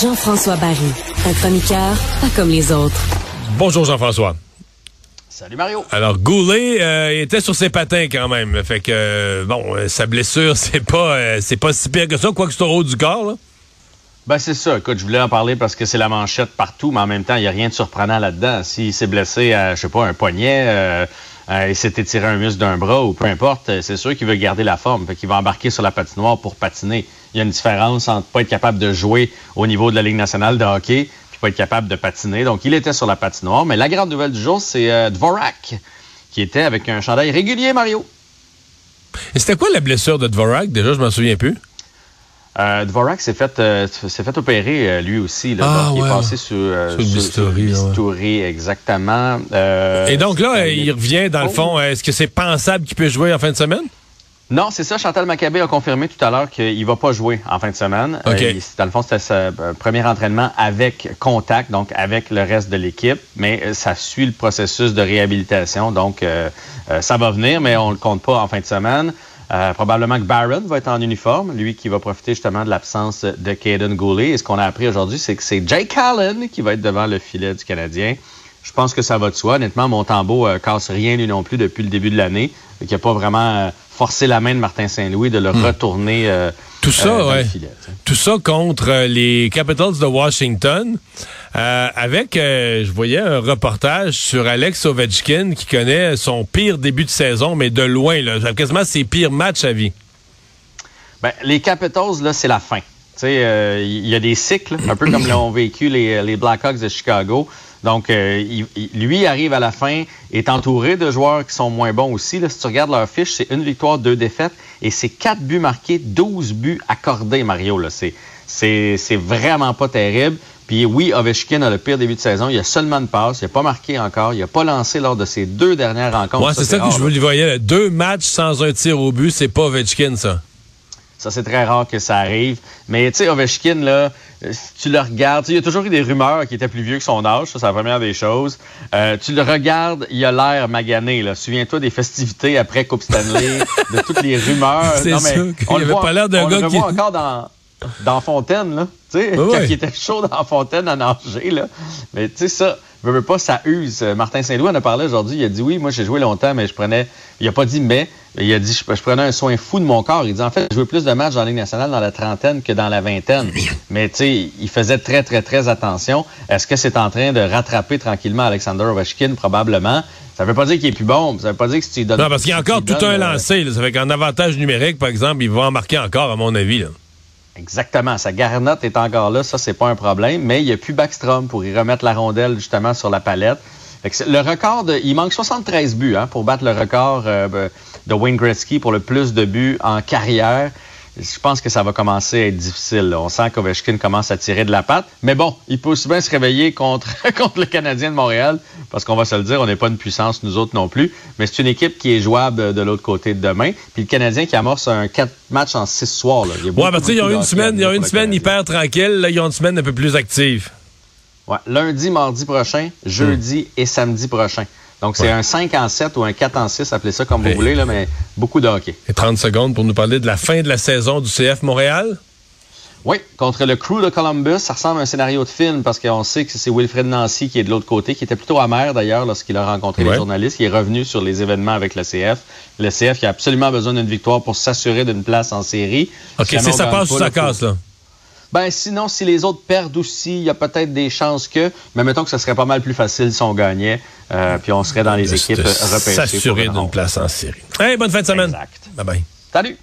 Jean-François Barry, un chroniqueur pas comme les autres. Bonjour Jean-François. Salut Mario. Alors Goulet euh, était sur ses patins quand même, fait que euh, bon, euh, sa blessure c'est pas c'est pas si pire que ça, quoi que c'est au haut du corps. Là. Ben c'est ça. Écoute, je voulais en parler parce que c'est la manchette partout, mais en même temps, il n'y a rien de surprenant là-dedans. S'il s'est blessé à, je sais pas, un poignet, euh, il s'est étiré un muscle d'un bras ou peu importe, c'est sûr qu'il veut garder la forme. Fait qu'il va embarquer sur la patinoire pour patiner. Il y a une différence entre pas être capable de jouer au niveau de la Ligue nationale de hockey puis pas être capable de patiner. Donc, il était sur la patinoire. Mais la grande nouvelle du jour, c'est euh, Dvorak, qui était avec un chandail régulier, Mario. Et c'était quoi la blessure de Dvorak? Déjà, je m'en souviens plus. Euh, Dvorak s'est fait, euh, s'est fait opérer euh, lui aussi. Là, Ah, donc, ouais. Il est passé sur, euh, Sur sur- bistouri, ouais. exactement. Et donc là, il revient dans le Oh. fond. Est-ce que c'est pensable qu'il peut jouer en fin de semaine? Non, c'est ça. Chantal Maccabé a confirmé tout à l'heure qu'il va pas jouer en fin de semaine. Dans le fond, c'était euh, premier entraînement avec contact, donc avec le reste de l'équipe. Mais ça suit le processus de réhabilitation. Donc, euh, ça va venir, mais on le compte pas en fin de semaine. Euh, probablement que Barron va être en uniforme, lui qui va profiter justement de l'absence de Caden Goulet. Et ce qu'on a appris aujourd'hui, c'est que c'est Jake Allen qui va être devant le filet du Canadien. Je pense que ça va de soi. Honnêtement, Montembeau euh, casse rien lui non plus depuis le début de l'année. Qui n'a pas vraiment euh, forcé la main de Martin Saint-Louis de le retourner euh, Hmm. Tout ça, dans ouais. le filet. Contre euh, les Capitals de Washington. Euh, avec, euh, je voyais un reportage sur Alex Ovechkin qui connaît son pire début de saison, mais de loin, là, quasiment ses pires matchs à vie. Ben, les Capitals, là, c'est la fin. Il y a des cycles, un peu comme l'ont vécu les, les Blackhawks de Chicago. Donc, euh, il- lui arrive à la fin, est entouré de joueurs qui sont moins bons aussi. Là. Si tu regardes leur fiche, c'est une victoire, deux défaites, et c'est quatre buts marqués, 12 buts accordés, Mario. Là. C'est, c'est, c'est vraiment pas terrible. Puis oui, Ovechkin a le pire début de saison. Il a seulement une passe, il n'a pas marqué encore, il n'a pas lancé lors de ses deux dernières rencontres. Ouais, c'est ça que rare, je le voyais. Deux matchs sans un tir au but, c'est pas Ovechkin, ça. Ça, c'est très rare que ça arrive. Mais, tu sais, Ovechkin, là, euh, si tu le regardes, il y a toujours eu des rumeurs qu'il était plus vieux que son âge. Ça, c'est la première des choses. Euh, tu le regardes, il a l'air magané, là. Souviens-toi des festivités après Coupe Stanley, de toutes les rumeurs. C'est Non, mais sûr on le avait voit- pas l'air d'un on gars le qui- encore dans, dans Fontaine, là. Sais, quand il était chaud dans Fontaine à nager, là. Mais, tu sais, ça, veux, veux pas, ça use. Euh, Martin Saint-Louis en a parlé aujourd'hui. Il a dit, oui, moi, j'ai joué longtemps, mais je prenais, il a pas dit mais, il a dit, je, je prenais un soin fou de mon corps. Il dit, en fait, j'ai joué plus de matchs la Ligue nationale dans la trentaine que dans la vingtaine. Mais, tu sais, il faisait très, très, très attention. Est-ce que c'est en train de rattraper tranquillement Alexander Ovechkin? Probablement. Ça veut pas dire qu'il est plus bon. Ça veut pas dire que si tu donnes. Non, parce qu'il y a encore tout donnes, un euh, lancé. là. Ça fait qu'en avantage numérique, par exemple, il va en marquer encore, à mon avis. là. Exactement. Sa garnotte est encore là. Ça, c'est pas un problème. Mais il n'y a plus Backstrom pour y remettre la rondelle justement sur la palette. Le record, de- il manque 73 buts hein, pour battre le record euh, de Wayne Gretzky pour le plus de buts en carrière. Je pense que ça va commencer à être difficile. là. On sent qu'Ovechkin commence à tirer de la patte. Mais bon, il peut aussi bien se réveiller contre, contre le Canadien de Montréal, parce qu'on va se le dire, on n'est pas une puissance, nous autres non plus. Mais c'est une équipe qui est jouable de l'autre côté de demain. Puis le Canadien qui amorce un 4 matchs en 6 soirs. Là. Il y a Ouais, beaucoup, parce qu'ils ont beaucoup une semaine, ils ont une semaine hyper tranquille. Là, ils ont une semaine un peu plus active. Ouais, lundi, mardi prochain, jeudi et samedi prochain. Donc, c'est Ouais. un 5 en 7 ou un 4 en 6, appelez ça comme vous voulez, là, mais beaucoup de hockey. Et 30 secondes pour nous parler de la fin de la saison du CF Montréal? Oui, contre le crew de Columbus, ça ressemble à un scénario de film parce qu'on sait que c'est Wilfred Nancy qui est de l'autre côté, qui était plutôt amer d'ailleurs lorsqu'il a rencontré Ouais. les journalistes. Il est revenu sur les événements avec le CF. Le CF qui a absolument besoin d'une victoire pour s'assurer d'une place en série. OK, c'est ça passe ou ça casse, là. Ben, sinon, si les autres perdent aussi, il y a peut-être des chances que. Mais mettons que ce serait pas mal plus facile si on gagnait. euh, puis on serait dans les De équipes repêchées. pour S'assurer une d'une place en série. Hey, bonne fin de semaine. Exact. Bye bye. Salut!